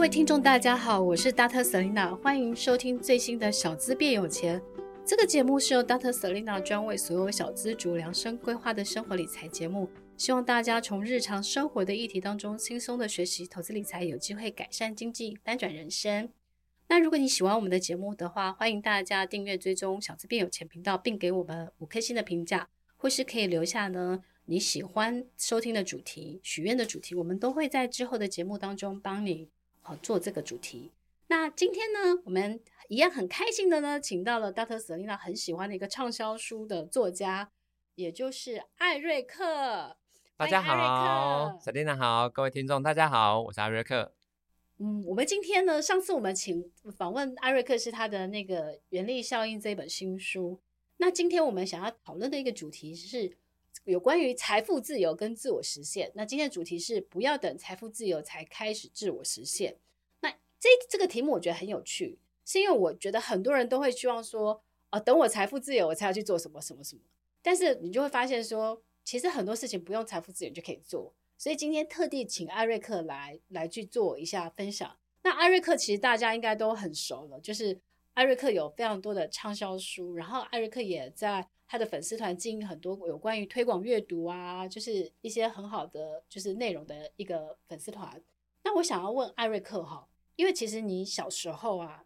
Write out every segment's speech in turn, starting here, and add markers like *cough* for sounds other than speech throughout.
各位听众，大家好，我是 Dr. Selina，欢迎收听最新的小资变有钱。这个节目是由 Dr. Selina 专为所有小资族量身规划的生活理财节目，希望大家从日常生活的议题当中轻松的学习投资理财，有机会改善经济，翻转人生。那如果你喜欢我们的节目的话，欢迎大家订阅追踪小资变有钱频道，并给我们五颗星的评价，或是可以留下呢你喜欢收听的主题、许愿的主题，我们都会在之后的节目当中帮你。好，做这个主题。那今天呢，我们一样很开心的呢，请到了 Dr. Selina 很喜欢的一个畅销书的作家，也就是艾瑞克。大家好，Selina 好，各位听众大家好，我是艾瑞克。嗯，我们今天呢，上次我们请访问艾瑞克是他的那个《原力效应》这本新书。那今天我们想要讨论的一个主题是有关于财富自由跟自我实现。那今天的主题是不要等财富自由才开始自我实现。那这这个题目我觉得很有趣，是因为我觉得很多人都会希望说，哦，等我财富自由，我才要去做什么什么什么。但是你就会发现说，其实很多事情不用财富自由就可以做。所以今天特地请艾瑞克来来去做一下分享。那艾瑞克其实大家应该都很熟了，就是艾瑞克有非常多的畅销书，然后艾瑞克也在。他的粉丝团经营很多有关于推广阅读啊，就是一些很好的就是内容的一个粉丝团。那我想要问艾瑞克哈，因为其实你小时候啊，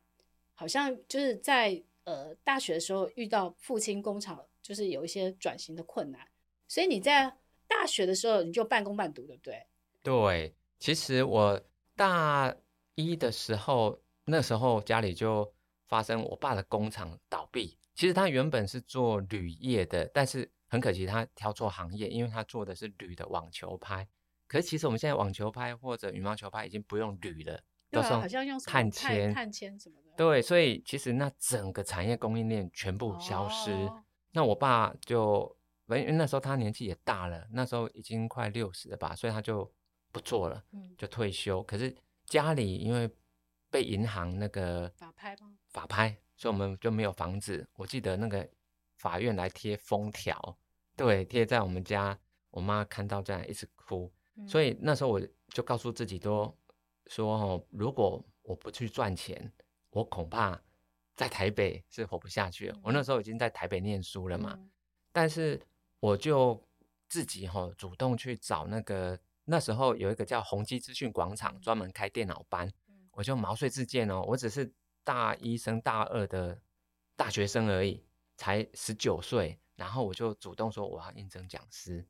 好像就是在呃大学的时候遇到父亲工厂就是有一些转型的困难，所以你在大学的时候你就半工半读，对不对？对，其实我大一的时候，那时候家里就发生我爸的工厂倒闭。其实他原本是做铝业的，但是很可惜他挑错行业，因为他做的是铝的网球拍。可是其实我们现在网球拍或者羽毛球拍已经不用铝了，都是碳纤、碳纤什么的。对，所以其实那整个产业供应链全部消失。哦、那我爸就，因为那时候他年纪也大了，那时候已经快六十了吧，所以他就不做了，就退休。嗯、可是家里因为被银行那个法拍吗？法拍。所以我们就没有房子。我记得那个法院来贴封条，对，贴在我们家。我妈看到这样一直哭。所以那时候我就告诉自己都说：哦，如果我不去赚钱，我恐怕在台北是活不下去了。我那时候已经在台北念书了嘛，但是我就自己哈主动去找那个那时候有一个叫宏基资讯广场，专门开电脑班，我就毛遂自荐哦，我只是。大一升大二的大学生而已，才十九岁，然后我就主动说我要应征讲师，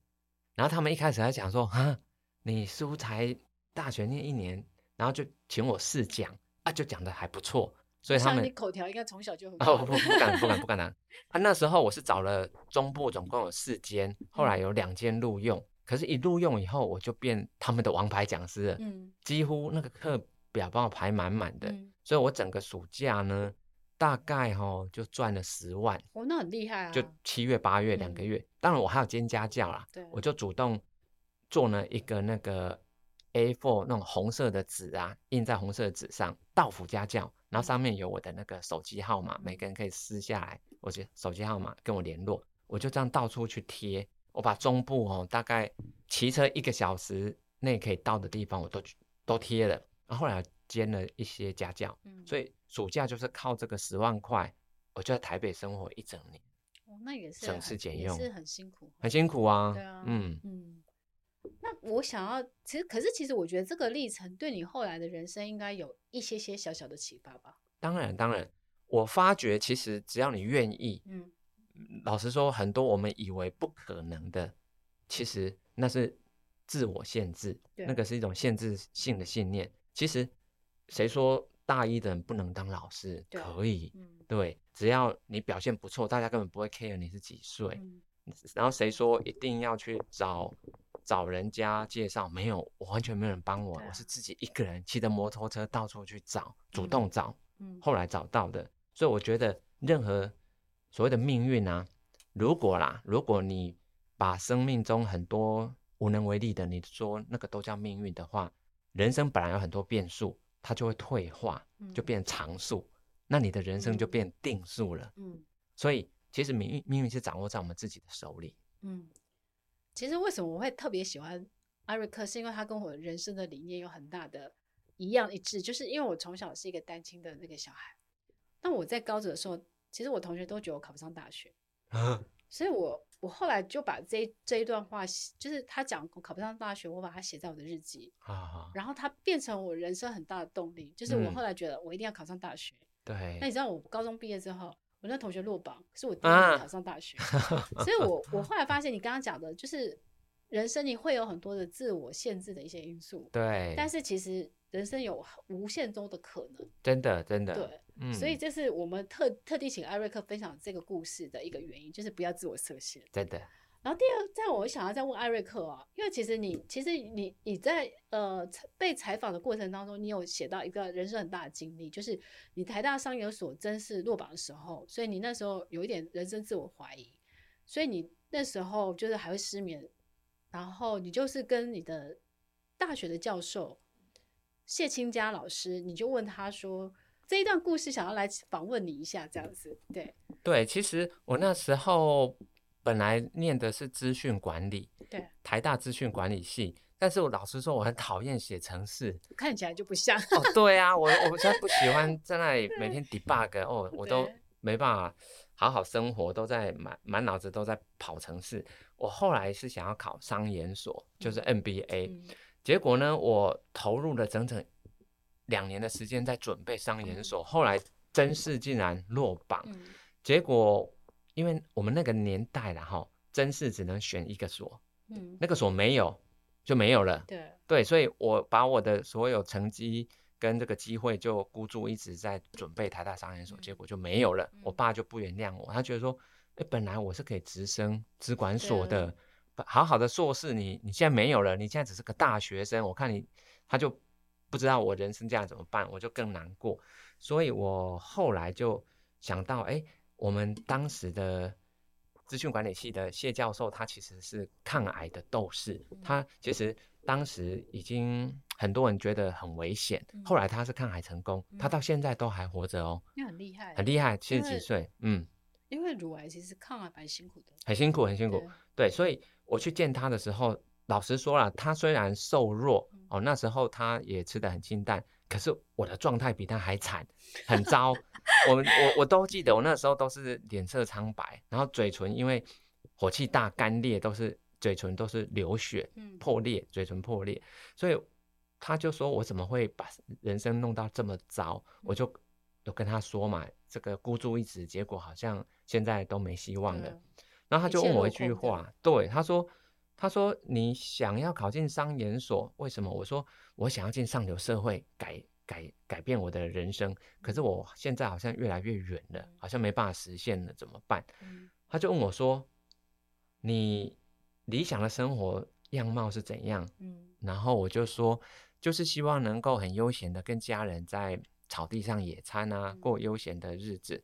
然后他们一开始还讲说啊，你是不是才大学念一年，然后就请我试讲啊，就讲的还不错，所以他们你口条应该从小就很哦不不，不敢不敢不敢当啊，那时候我是找了中部总共有四间，后来有两间录用，嗯、可是一录用以后我就变他们的王牌讲师了，嗯，几乎那个课表帮我排满满的。嗯。所以我整个暑假呢，大概哈、哦、就赚了十万。哦，那很厉害啊！就七月八月两个月，嗯、当然我还有兼家教啦。对，我就主动做了一个那个 A4 那种红色的纸啊，印在红色的纸上，到府家教，然后上面有我的那个手机号码，每个人可以撕下来，我就手机号码跟我联络，我就这样到处去贴，我把中部哦大概骑车一个小时内可以到的地方我都都贴了，然后后来。兼了一些家教，嗯、所以暑假就是靠这个十万块，我就在台北生活一整年。哦，那也是省吃俭用，是很辛苦，很辛苦啊。对啊，嗯嗯。那我想要，其实可是其实我觉得这个历程对你后来的人生应该有一些些小小的启发吧。当然当然，我发觉其实只要你愿意，嗯，老实说，很多我们以为不可能的，其实那是自我限制，对那个是一种限制性的信念。其实谁说大一的人不能当老师？可以，嗯对，只要你表现不错，大家根本不会 care 你是几岁。嗯然后谁说一定要去找找人家介绍？没有，我完全没有人帮我，啊我是自己一个人骑着摩托车到处去找，主动找，嗯后来找到的。所以我觉得任何所谓的命运啊，如果啦，如果你把生命中很多无能为力的，你说那个都叫命运的话，人生本来有很多变数，它就会退化，就变常数，那你的人生就变定数了。嗯。所以其实命运命运是掌握在我们自己的手里。嗯，其实为什么我会特别喜欢艾瑞克，是因为他跟我人生的理念有很大的一样一致，就是因为我从小是一个单亲的那个小孩，那我在高职的时候，其实我同学都觉得我考不上大学，啊。所以我我后来就把这这一段话，就是他讲我考不上大学，我把它写在我的日记，啊，然后它变成我人生很大的动力，就是我后来觉得我一定要考上大学。对那你知道我高中毕业之后，我那同学落榜，是我第一年考上大学，*laughs* 所以我我后来发现你刚刚讲的，就是人生你会有很多的自我限制的一些因素，对，但是其实人生有无限多的可能，真的真的，对，嗯，所以这是我们特特地请艾瑞克分享这个故事的一个原因，就是不要自我设限。对的，然后第二，在我想要再问艾瑞克啊，因为其实你其实你你在呃被采访的过程当中，你有写到一个人生很大的经历，就是你台大商研所真是落榜的时候，所以你那时候有一点人生自我怀疑，所以你那时候就是还会失眠，然后你就是跟你的大学的教授谢清佳老师，你就问他说这一段故事，想要来访问你一下，这样子，对。对，其实我那时候本来念的是资讯管理，对，台大资讯管理系，但是我老实说，我很讨厌写程式，看起来就不像，哦，对啊，我我现在不喜欢在那里每天 *laughs* debug，哦，我都没办法好好生活，都在满满脑子都在跑程式。我后来是想要考商研所，就是 MBA，、嗯。结果呢，我投入了整整两年的时间在准备商研所，后来真试竟然落榜。嗯结果，因为我们那个年代了哈，真试只能选一个所，嗯，那个所没有就没有了。对，对，所以我把我的所有成绩跟这个机会就孤注一掷在准备台大商研所，嗯结果就没有了。嗯我爸就不原谅我，他觉得说，哎，本来我是可以直升资管所的，好好的硕士你你现在没有了，你现在只是个大学生，我看你他就不知道我人生这样怎么办，我就更难过。所以我后来就想到，哎。我们当时的资讯管理系的谢教授，他其实是抗癌的斗士。他其实当时已经很多人觉得很危险，后来他是抗癌成功，他到现在都还活着哦，那很厉害，很厉害，七十几岁，嗯。因为乳癌其实抗癌蛮辛苦的，很辛苦，很辛苦。对，所以我去见他的时候，老实说了，他虽然瘦弱哦，那时候他也吃的很清淡，可是我的状态比他还惨，很糟。我们我我都记得，我那时候都是脸色苍白，然后嘴唇因为火气大干裂，都是嘴唇都是流血，破裂，嘴唇破裂。所以他就说我怎么会把人生弄到这么糟？我就有跟他说嘛，这个孤注一掷，结果好像现在都没希望了。然后他就问我一句话，对，他说他说你想要考进商研所，为什么？我说我想要进上流社会，改。改改变我的人生，可是我现在好像越来越远了，好像没办法实现了，怎么办？他就问我说：“你理想的生活样貌是怎样？”然后我就说：“就是希望能够很悠闲的跟家人在草地上野餐啊，过悠闲的日子。”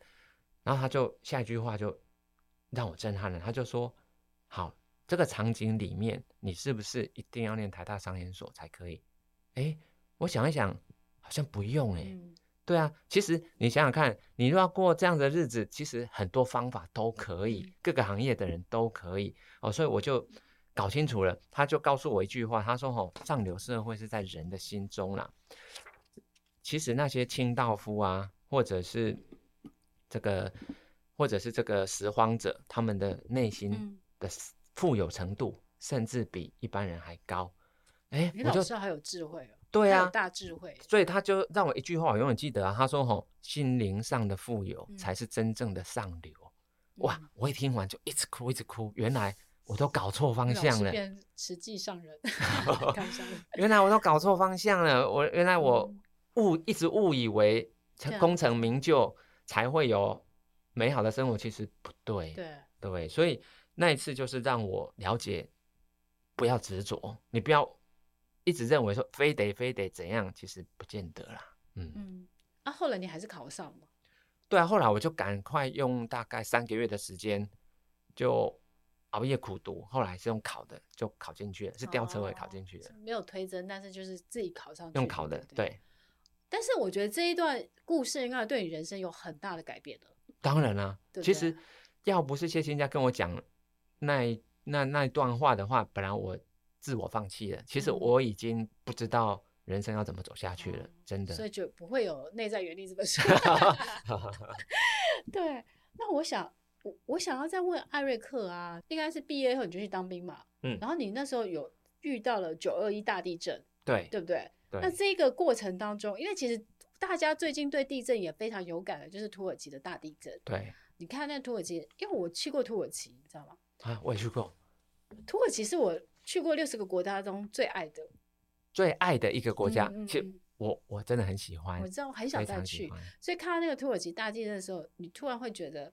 然后他就下一句话就让我震撼了，他就说：“好，这个场景里面，你是不是一定要念台大商研所才可以？”哎，我想一想。好像不用哎、欸，嗯、对啊，其实你想想看，你如果要过这样的日子，其实很多方法都可以，嗯、各个行业的人都可以哦，所以我就搞清楚了。他就告诉我一句话，他说：“哦，上流社会是在人的心中啦。其实那些清道夫啊，或者是这个，或者是这个拾荒者，他们的内心的富有程度，嗯、甚至比一般人还高。哎，你老师还有智慧哦。”对啊，大智慧，所以他就让我一句话，我永远记得啊。他说：“吼，心灵上的富有才是真正的上流。”哇，我一听完就一直哭，一直哭。原来我都搞错方向了，变实际上人，*laughs* 原来我都搞错方向了，我原来我误、嗯、一直误以为功成名就才会有美好的生活，其实不对，对对，所以那一次就是让我了解，不要执着，你不要一直认为说非得非得怎样，其实不见得啦，嗯嗯，啊，后来你还是考上了。对啊，后来我就赶快用大概三个月的时间，就熬夜苦读，后来是用考的，就考进去了，是吊车尾考进去的，哦，没有推甄，但是就是自己考上去。用考的，对，对。但是我觉得这一段故事应该对你人生有很大的改变了。当然啦，其实要不是谢欣家跟我讲那那那一段话的话，本来我自我放弃了。其实我已经不知道。人生要怎么走下去了？嗯、真的，所以就不会有内在原力这本书。*laughs* *laughs* 对，那我想，我我想要再问艾瑞克啊，应该是毕业后你就去当兵嘛？嗯，然后你那时候有遇到了九二一大地震，对，对不对？对。那这个过程当中，因为其实大家最近对地震也非常有感的，就是土耳其的大地震。对，你看那土耳其，因为我去过土耳其，你知道吗？啊，我也去过。土耳其是我去过六十个国家中最爱的。最爱的一个国家，嗯嗯、其实我我真的很喜欢，我知道我很想再去，所以看到那个土耳其大地震的时候，你突然会觉得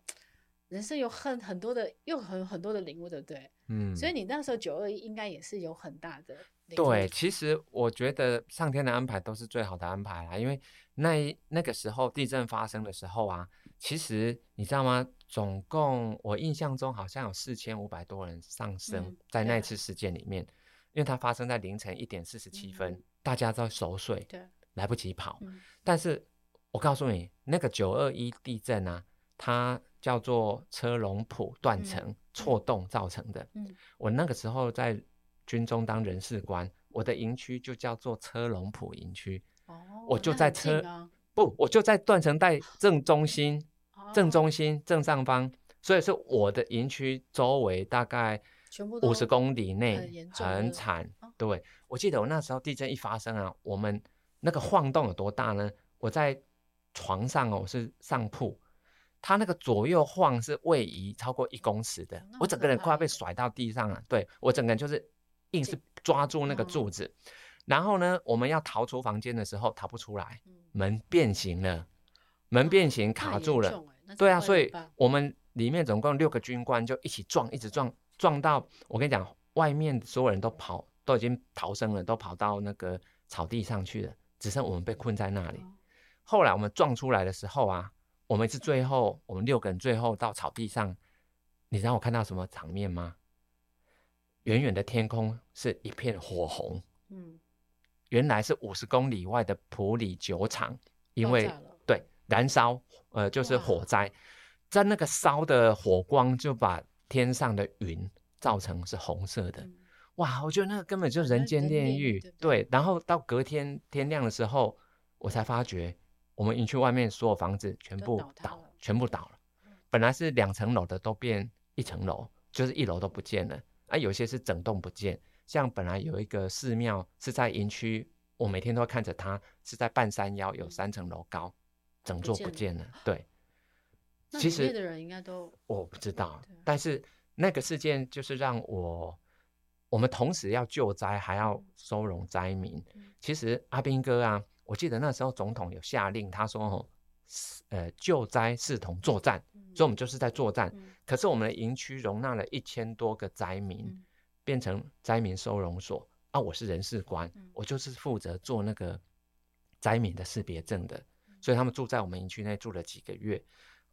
人生有很很多的，又很很多的领悟，对不对？嗯，所以你那时候九二一应该也是有很大的领悟。对，其实我觉得上天的安排都是最好的安排啦，因为那那个时候地震发生的时候啊，其实你知道吗？总共我印象中好像有四千五百多人丧生在那次事件里面。嗯因为它发生在凌晨一点四十七分，嗯，大家都熟睡，对，来不及跑。嗯，但是我告诉你，那个九二一地震啊，它叫做车龙浦断层错动造成的。嗯，我那个时候在军中当人事官，我的营区就叫做车龙浦营区。哦，我就在车，啊，不，我就在断层带正中心，正中心正上方，所以是我的营区周围大概。五十公里内很惨，对，我记得我那时候地震一发生啊，我们那个晃动有多大呢？我在床上哦，我是上铺，它那个左右晃是位移超过一公尺的，我整个人快要被甩到地上了。对，我整个人就是硬是抓住那个柱子，然后呢，我们要逃出房间的时候逃不出来，门变形了，门变形卡住了。对啊，所以我们里面总共六个军官就一起撞，一直撞。撞到我跟你讲，外面所有人都跑，都已经逃生了，都跑到那个草地上去了，只剩我们被困在那里。后来我们撞出来的时候啊，我们是最后，我们六个人最后到草地上，你知道我看到什么场面吗？远远的天空是一片火红，嗯，原来是五十公里外的普里酒厂，因为对燃烧，呃，就是火灾，在那个烧的火光就把。天上的云造成是红色的，嗯，哇！我觉得那个根本就人间炼狱，对，对。然后到隔天天亮的时候，我才发觉我们营区外面所有房子全部倒，倒，全部倒了。本来是两层楼的都变一层楼，就是一楼都不见了。啊，有些是整栋不见。像本来有一个寺庙是在营区，我每天都会看着它，是在半山腰，有三层楼高，整座不见了。对。其实的人应该都我不知道，但是那个事件就是让我，我们同时要救灾还要收容灾民。其实阿兵哥啊，我记得那时候总统有下令，他说：“呃，救灾视同作战。”所以我们就是在作战。可是我们的营区容纳了一千多个灾民，变成灾民收容所啊。我是人事官，我就是负责做那个灾民的识别证的，所以他们住在我们营区内住了几个月。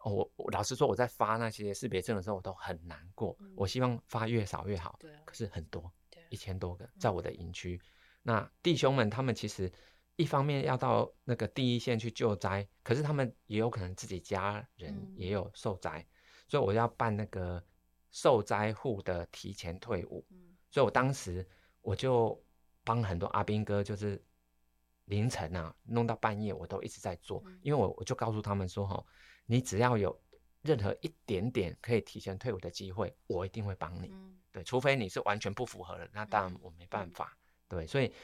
我我老实说，我在发那些识别证的时候，我都很难过。嗯、我希望发越少越好，可是很多，一千多个在我的营区、嗯。那弟兄们他们其实一方面要到那个第一线去救灾，可是他们也有可能自己家人也有受灾、嗯，所以我要办那个受灾户的提前退伍、嗯。所以我当时我就帮很多阿兵哥，就是凌晨啊弄到半夜，我都一直在做，嗯、因为我我就告诉他们说哈。你只要有任何一点点可以提前退伍的机会，我一定会帮你。嗯。对，除非你是完全不符合的，那当然我没办法。嗯。对，所以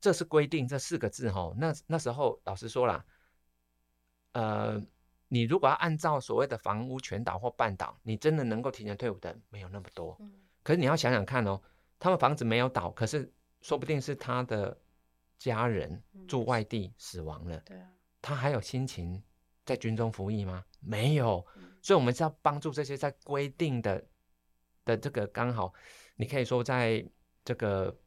这是规定这四个字哈。那那时候老实说啦，呃，你如果要按照所谓的房屋全倒或半倒，你真的能够提前退伍的没有那么多。可是你要想想看哦，他们房子没有倒，可是说不定是他的家人住外地死亡了，对啊，他还有心情在军中服役吗？没有，所以我们是要帮助这些在规定的的这个刚好，你可以说在这个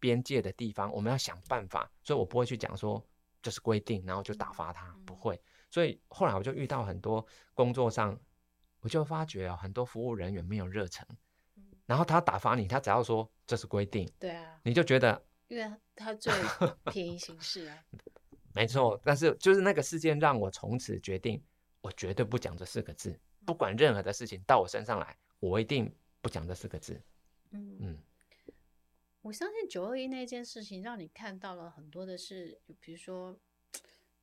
边界的地方，我们要想办法。所以我不会去讲说这是规定，然后就打发他，不会。所以后来我就遇到很多工作上，我就发觉啊，很多服务人员没有热忱，然后他打发你，他只要说这是规定，对啊，你就觉得，因为他最便宜行事啊，*laughs* 没错。但是就是那个事件让我从此决定。我绝对不讲这四个字，不管任何的事情到我身上来，我一定不讲这四个字。嗯嗯，我相信九二一那件事情让你看到了很多的是，比如说，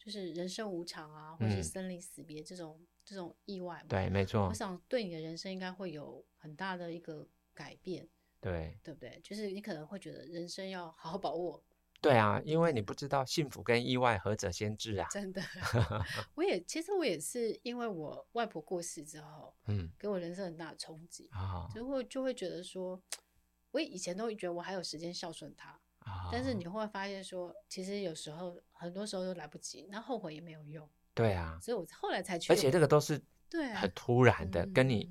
就是人生无常啊，或是生离死别这种、嗯、这种意外。对，没错。我想对你的人生应该会有很大的一个改变。对，对不对？就是你可能会觉得人生要好好把握。对啊，因为你不知道幸福跟意外何者先至啊！真的，*laughs* 我也其实我也是因为我外婆过世之后，嗯，给我人生很大的冲击啊，就会就会觉得说，*tsk* 我以前都会觉得我还有时间孝顺她，啊，但是你会发现说，其实有时候很多时候都来不及，那后悔也没有用。对啊，所以我后来才去，而且这个都是对很突然的，跟你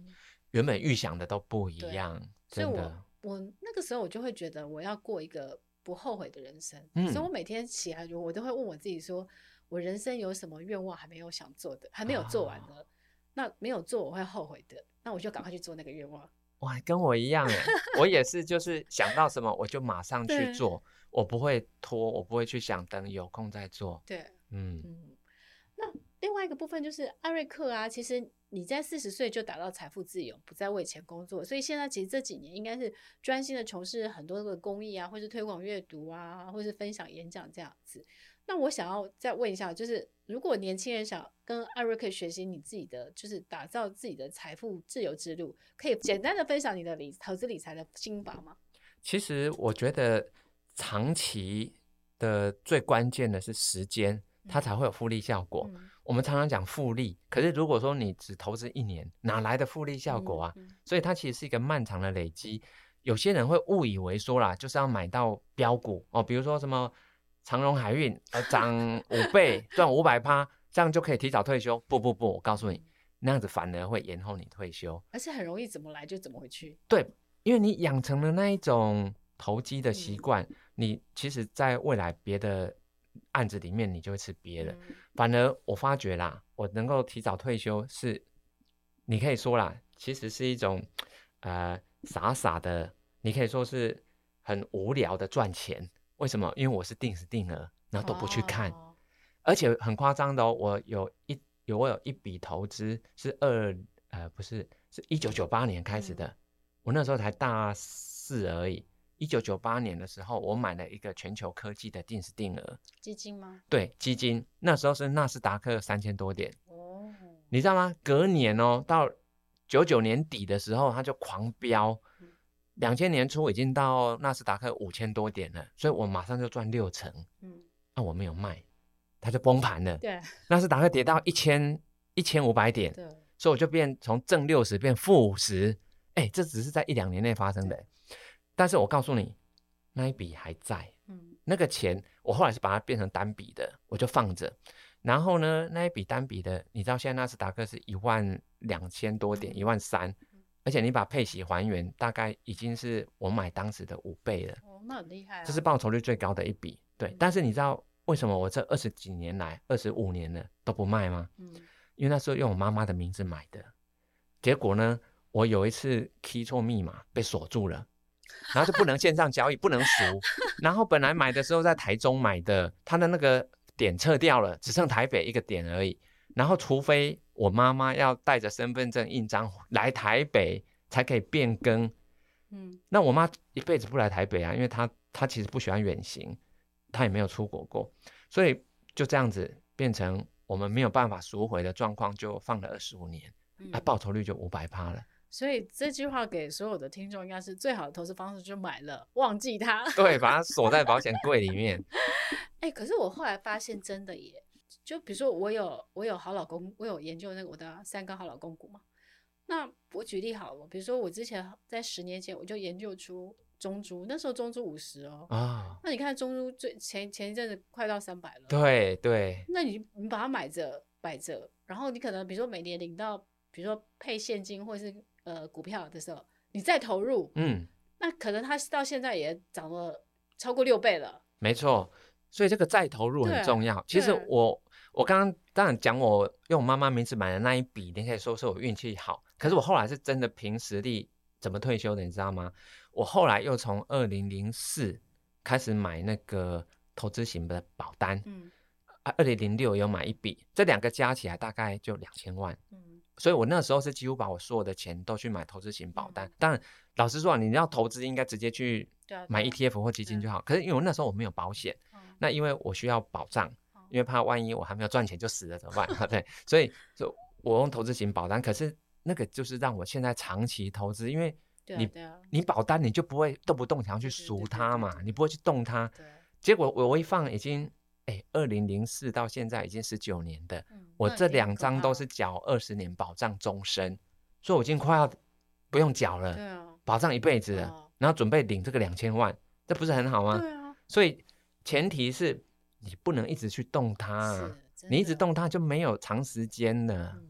原本预想的都不一样。所以我我那个时候我就会觉得我要过一个。不后悔的人生，嗯、所以我每天起来，我都会问我自己说：说我人生有什么愿望还没有想做的，还没有做完的？哦、那没有做我会后悔的，那我就赶快去做那个愿望。哇，跟我一样哎，我也是，就是想到什么我就马上去做，我不会拖，我不会去想等有空再做。对，嗯嗯。那另外一个部分就是艾瑞克啊，其实。你在四十岁就达到财富自由，不再为钱工作，所以现在其实这几年应该是专心的从事很多的公益啊，或是推广阅读啊，或是分享演讲这样子。那我想要再问一下，就是如果年轻人想跟艾瑞克学习你自己的，就是打造自己的财富自由之路，可以简单的分享你的理投资理财的心法吗？其实我觉得长期的最关键的是时间，它才会有复利效果。嗯我们常常讲复利，可是如果说你只投资一年，哪来的复利效果啊？所以它其实是一个漫长的累积。有些人会误以为说啦，就是要买到标股哦，比如说什么长荣海运，呃，*laughs* 涨五倍 *laughs* 赚五百趴，这样就可以提早退休。不不不，我告诉你，那样子反而会延后你退休，而且很容易怎么来就怎么回去。对，因为你养成了那一种投机的习惯，你其实在未来别的。案子里面你就会吃瘪了，反而我发觉啦，我能够提早退休是，你可以说啦，其实是一种呃傻傻的，你可以说是很无聊的赚钱。为什么？因为我是定时定额，然后都不去看，哦、而且很夸张的哦，我有一有我有一笔投资是二呃不是是一九九八年开始的，嗯、我那时候才大四而已。一九九八年的时候，我买了一个全球科技的定时定额基金吗？对，基金那时候是纳斯达克三千多点哦，你知道吗？隔年哦，到九九年底的时候，它就狂飙，两千年初已经到纳斯达克五千多点了，所以我马上就赚六成。嗯，那我没有卖，它就崩盘了。对，纳斯达克跌到一千一千五百点，对，所以我就变从正六十变负五十。哎，这只是在一两年内发生的。但是我告诉你，那一笔还在，嗯，那个钱我后来是把它变成单笔的，我就放着。然后呢，那一笔单笔的，你知道现在纳斯达克是一万两千多点，一万三，而且你把配息还原，大概已经是我买当时的五倍了。哦，那很厉害啊！这是报酬率最高的一笔，对。嗯，但是你知道为什么我这二十几年来，二十五年了都不卖吗？嗯，因为那时候用我妈妈的名字买的，结果呢，我有一次 key 错密码被锁住了。然后就不能线上交易，不能赎。*laughs* 然后本来买的时候在台中买的，他的那个点撤掉了，只剩台北一个点而已。然后除非我妈妈要带着身份证印章来台北才可以变更。嗯，那我妈一辈子不来台北啊，因为她她其实不喜欢远行，她也没有出国过，所以就这样子变成我们没有办法赎回的状况，就放了二十五年，那、啊、报酬率就五百趴了。所以这句话给所有的听众，应该是最好的投资方式，就买了忘记它。对，把它锁在保险柜里面。*laughs* 哎、欸，可是我后来发现，真的耶，就比如说我有我有好老公，我有研究那个我的三个好老公股嘛。那我举例好了，比如说我之前在十年前我就研究出中珠，那时候中珠五十哦。啊、哦。那你看中珠最前前一阵子快到三百了。对对。那你你把它买着摆着，然后你可能比如说每年领到，比如说配现金或者是呃股票的时候，你再投入，嗯，那可能它到现在也涨了超过六倍了。没错，所以这个再投入很重要。其实我我刚刚当然讲我用我妈妈名字买的那一笔，你可以说是我运气好。可是我后来是真的凭实力怎么退休的，你知道吗？我后来又从二零零四开始买那个投资型的保单，嗯，啊，二零零六有买一笔，这两个加起来大概就两千万，嗯，所以我那时候是几乎把我所有的钱都去买投资型保单。嗯、当然，老实说，你要投资应该直接去买 ETF 或基金就好。可是因为我那时候我没有保险，嗯、那因为我需要保障，因为怕万一我还没有赚钱就死了怎么办？*laughs* 对，所以就我用投资型保单，可是。那个就是让我现在长期投资，因为你啊啊，你保单你就不会动不动想要去赎它嘛，你不会去动它。对，结果我我一放已经哎，二零零四到现在已经十九年的，嗯、我这两张都是缴二十年保障终身，所以我已经快要不用缴了，啊，保障一辈子了，啊，然后准备领这个两千万，这不是很好吗？所以前提是你不能一直去动它，你一直动它就没有长时间了。嗯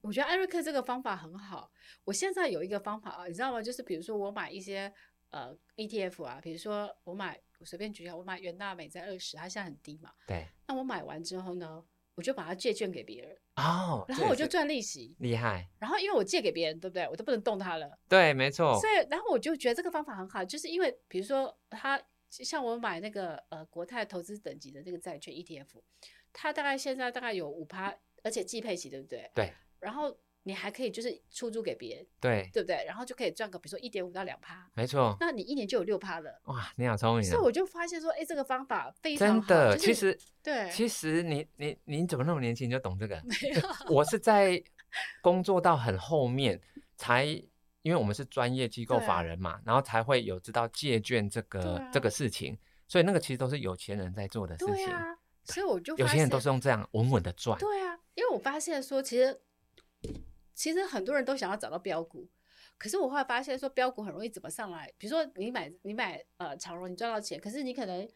我觉得艾瑞克这个方法很好。我现在有一个方法啊，你知道吗？就是比如说我买一些呃 ETF 啊，比如说我买，我随便举下，我买元大美在二十，它现在很低嘛。对。那我买完之后呢，我就把它借券给别人。哦。然后我就赚利息。厉害。然后因为我借给别人，对不对？我都不能动它了。对，没错。所以，然后我就觉得这个方法很好，就是因为比如说它像我买那个呃国泰投资等级的那个债券 ETF，它大概现在大概有五趴，而且季配息，对不对？对。然后你还可以就是出租给别人，对对不对？然后就可以赚个比如说一点五到两趴，没错。那你一年就有六趴了，哇，你好聪明啊！所以我就发现说，哎，这个方法非常好。真的，就是、其实对，其实你你你怎么那么年轻就懂这个？没有，我是在工作到很后面才，因为我们是专业机构法人嘛，然后才会有知道借券这个、啊、这个事情，所以那个其实都是有钱人在做的事情。对啊，所以我就有钱人都是用这样稳稳的赚。对啊，因为我发现说其实。其实很多人都想要找到标股，可是我后来发现说标股很容易怎么上来？比如说你买你买呃长荣，你赚到钱，可是你可能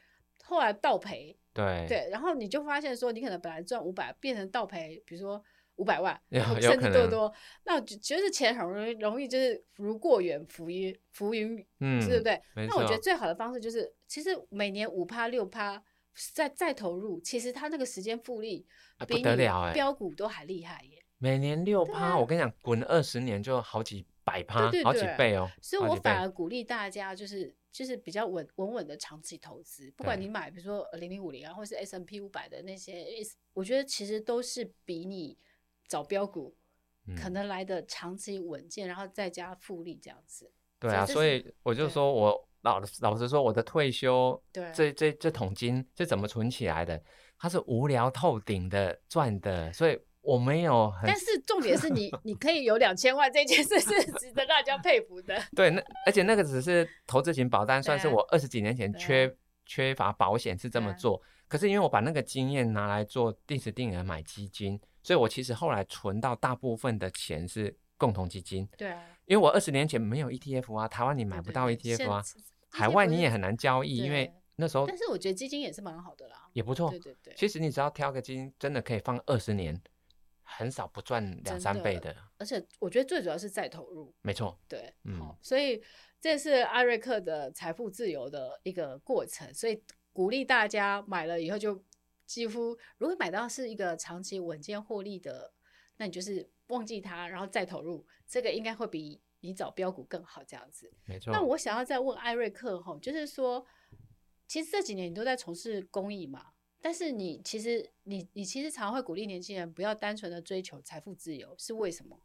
后来倒赔，对对，然后你就发现说你可能本来赚五百，变成倒赔，比如说五百万，甚至多多，那我觉得钱很容易容易就是如过眼浮云浮云，嗯，对不对？那我觉得最好的方式就是，其实每年五趴六趴再再投入，其实它那个时间复利比你标股都还厉害耶。每年六趴，啊，我跟你讲，滚二十年就好几百趴，好几倍哦。所以我反而鼓励大家，就是就是比较稳稳稳的长期投资。不管你买，比如说零零五零啊，或是 S M P 五百的那些，我觉得其实都是比你找标股可能来的长期稳健，嗯，然后再加复利这样子。对啊，所以我就说我老老实说，我的退休，对，这这这桶金是怎么存起来的？它是无聊透顶的赚的，所以。我没有，但是重点是你，*laughs* 你可以有两千万，这件事是值得大家佩服的。对，那而且那个只是投资型保单，算是我二十几年前缺缺乏保险是这么做。可是因为我把那个经验拿来做定时定额买基金，所以我其实后来存到大部分的钱是共同基金。对啊，因为我二十年前没有 ETF 啊，台湾你买不到 ETF 啊，海外你也很难交易，因为那时候。但是我觉得基金也是蛮好的啦，也不错。对对对，其实你只要挑个基金，真的可以放二十年。很少不赚两三倍的，而且我觉得最主要是再投入，没错，对，嗯，所以这是艾瑞克的财富自由的一个过程，所以鼓励大家买了以后就几乎，如果买到是一个长期稳健获利的，那你就是忘记它，然后再投入，这个应该会比你找标股更好，这样子，没错。那我想要再问艾瑞克哈，就是说，其实这几年你都在从事公益嘛？但是你其实你你其实常会鼓励年轻人不要单纯的追求财富自由，是为什么？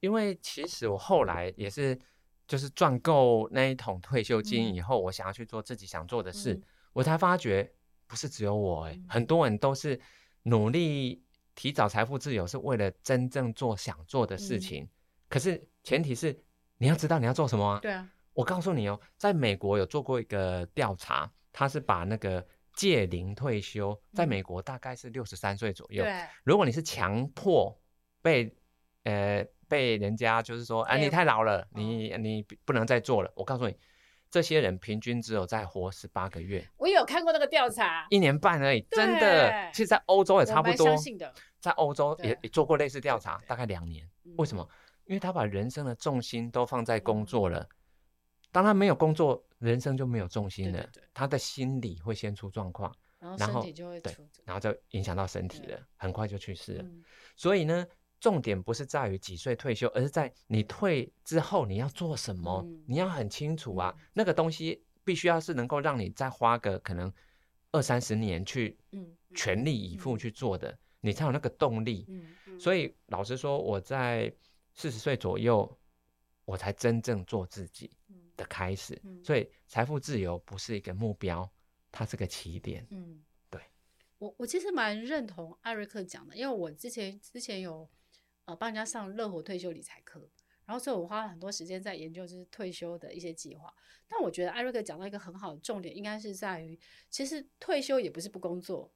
因为其实我后来也是就是赚够那一桶退休金以后，嗯、我想要去做自己想做的事，嗯、我才发觉不是只有我哎、欸嗯，很多人都是努力提早财富自由，是为了真正做想做的事情。嗯、可是前提是你要知道你要做什么啊？对啊，我告诉你哦，在美国有做过一个调查，他是把那个。届龄退休，在美国大概是六十三岁左右。对，如果你是强迫被呃被人家就是说，哎，你太老了，你你不能再做了。我告诉你，这些人平均只有再活十八个月。我有看过那个调查，一年半而已，真的。其实，在欧洲也差不多。相信的，在欧洲也也做过类似调查，大概两年。为什么？因为他把人生的重心都放在工作了。当他没有工作，人生就没有重心了。他的心理会先出状况，然后身体就会出，然后就影响到身体了，很快就去世了。所以呢？重点不是在于几岁退休，而是在你退之后你要做什么，嗯、你要很清楚啊。嗯、那个东西必须要是能够让你再花个可能二三十年去，全力以赴去做的，嗯、你才有那个动力。嗯嗯、所以老实说，我在四十岁左右，我才真正做自己的开始。嗯、所以财富自由不是一个目标，它是个起点。嗯，对。我我其实蛮认同艾瑞克讲的，因为我之前之前有。呃，帮人家上乐活退休理财课，然后所以我花了很多时间在研究就是退休的一些计划。但我觉得艾瑞克讲到一个很好的重点，应该是在于，其实退休也不是不工作，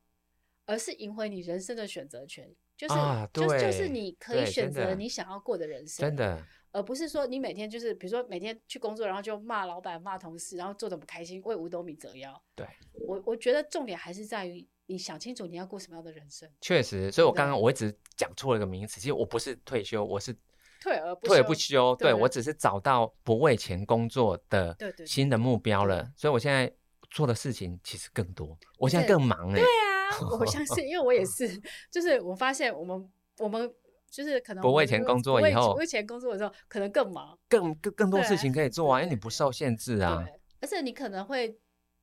而是赢回你人生的选择权，就是、啊、就就是你可以选择你想要过的人生，真的，而不是说你每天就是比如说每天去工作，然后就骂老板、骂同事，然后做的不开心，为五斗米折腰。对，我我觉得重点还是在于。你想清楚你要过什么样的人生？确实，所以我刚刚我一直讲错了一个名词。其实我不是退休，我是退而不退而不休。对，我只是找到不为钱工作的新的目标了。所以我现在做的事情其实更多，我现在更忙哎。对啊，我相信，因为我也 *laughs* 是，就是我发现我们我们就是可能不为钱工作以后，不为钱工作的时候可能更忙，更更更多事情可以做啊，因为你不受限制啊。而且你可能会。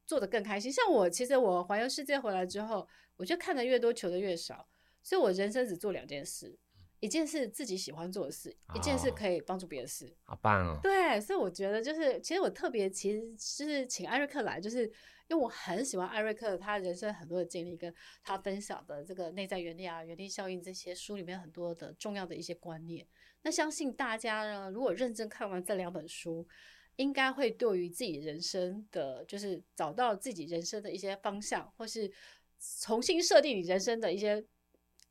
做的更开心，像我，其实我环游世界回来之后，我就看的越多，求的越少，所以我人生只做两件事，一件事自己喜欢做的事，哦、一件事可以帮助别人的事。好棒哦！对，所以我觉得就是，其实我特别，其实就是请艾瑞克来，就是因为我很喜欢艾瑞克他人生很多的经历，跟他分享的这个内在原理啊、原力效应这些书里面很多的重要的一些观念。那相信大家呢，如果认真看完这两本书。应该会对于自己人生的，就是找到自己人生的一些方向，或是重新设定你人生的一些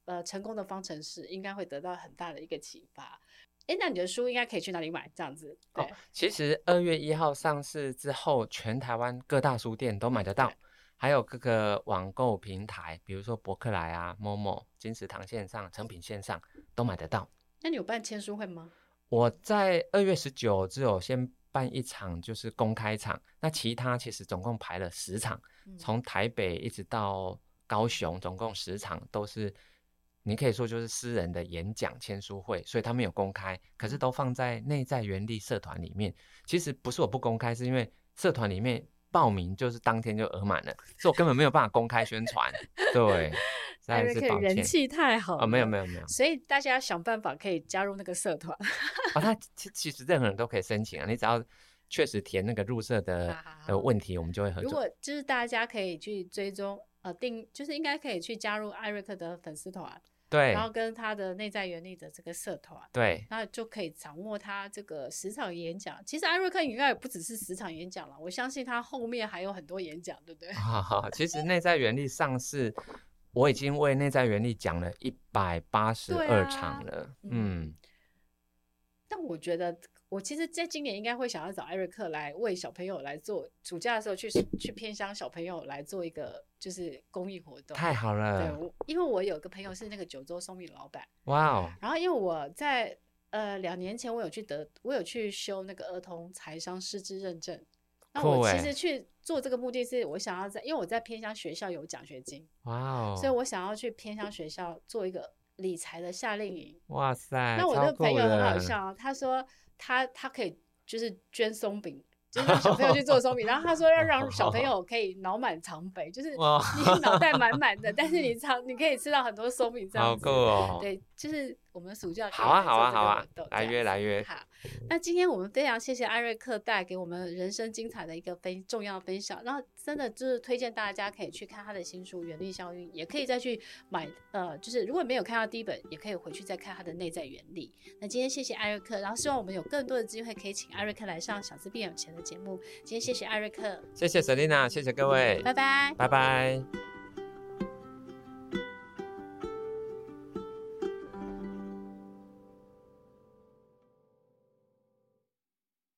呃成功的方程式，应该会得到很大的一个启发。诶，那你的书应该可以去哪里买？这样子，对。哦，其实二月一号上市之后，全台湾各大书店都买得到，还有各个网购平台，比如说博客来啊、Momo、金石堂线上、成品线上都买得到。那你有办签书会吗？我在二月十九只有先。办一场就是公开场，那其他其实总共排了十场，从台北一直到高雄，总共十场都是，你可以说就是私人的演讲签书会，所以他们有公开，可是都放在内在原力社团里面。其实不是我不公开，是因为社团里面报名就是当天就额满了，所以我根本没有办法公开宣传。对。艾瑞克人气太好哦，没有没有没有，所以大家要想办法可以加入那个社团。哦，他其其实任何人都可以申请啊，你只要确实填那个入社的呃问题，我们就会合作。如果就是大家可以去追踪呃定，就是应该可以去加入艾瑞克的粉丝团，对，然后跟他的内在原力的这个社团，对，那就可以掌握他这个十场演讲。其实艾瑞克应该也不只是十场演讲了，我相信他后面还有很多演讲，对不对？*laughs* 其实内在原力上是。我已经为内在原力讲了一百八十二场了，啊、嗯。但我觉得，我其实在今年应该会想要找艾瑞克来为小朋友来做，暑假的时候去去偏乡小朋友来做一个就是公益活动。太好了，对，因为我有个朋友是那个九州松饼老板，哇哦。然后因为我在呃两年前我有去得，我有去修那个儿童财商师资认证。那我其实去做这个目的是我想要在，因为我在偏乡学校有奖学金，哇哦，所以我想要去偏乡学校做一个理财的夏令营。哇塞，那我的朋友很好笑，他说他他可以就是捐松饼。就是让小朋友去做松饼，然后他说要让小朋友可以脑满肠肥，就是你脑袋满满的，但是你肠你可以吃到很多松饼这样子。好够哦！对，就是我们暑假好啊好啊好啊，来约来约。好，那今天我们非常谢谢艾瑞克带给我们人生精彩的一个非重要分享，然后真的就是推荐大家可以去看他的新书《原力效应》，也可以再去买呃，就是如果没有看到第一本，也可以回去再看他的内在原理。那今天谢谢艾瑞克，然后希望我们有更多的机会可以请艾瑞克来上小资变有钱的节目。今天谢谢艾瑞克，谢谢 Selina，谢谢各位，拜拜，拜拜。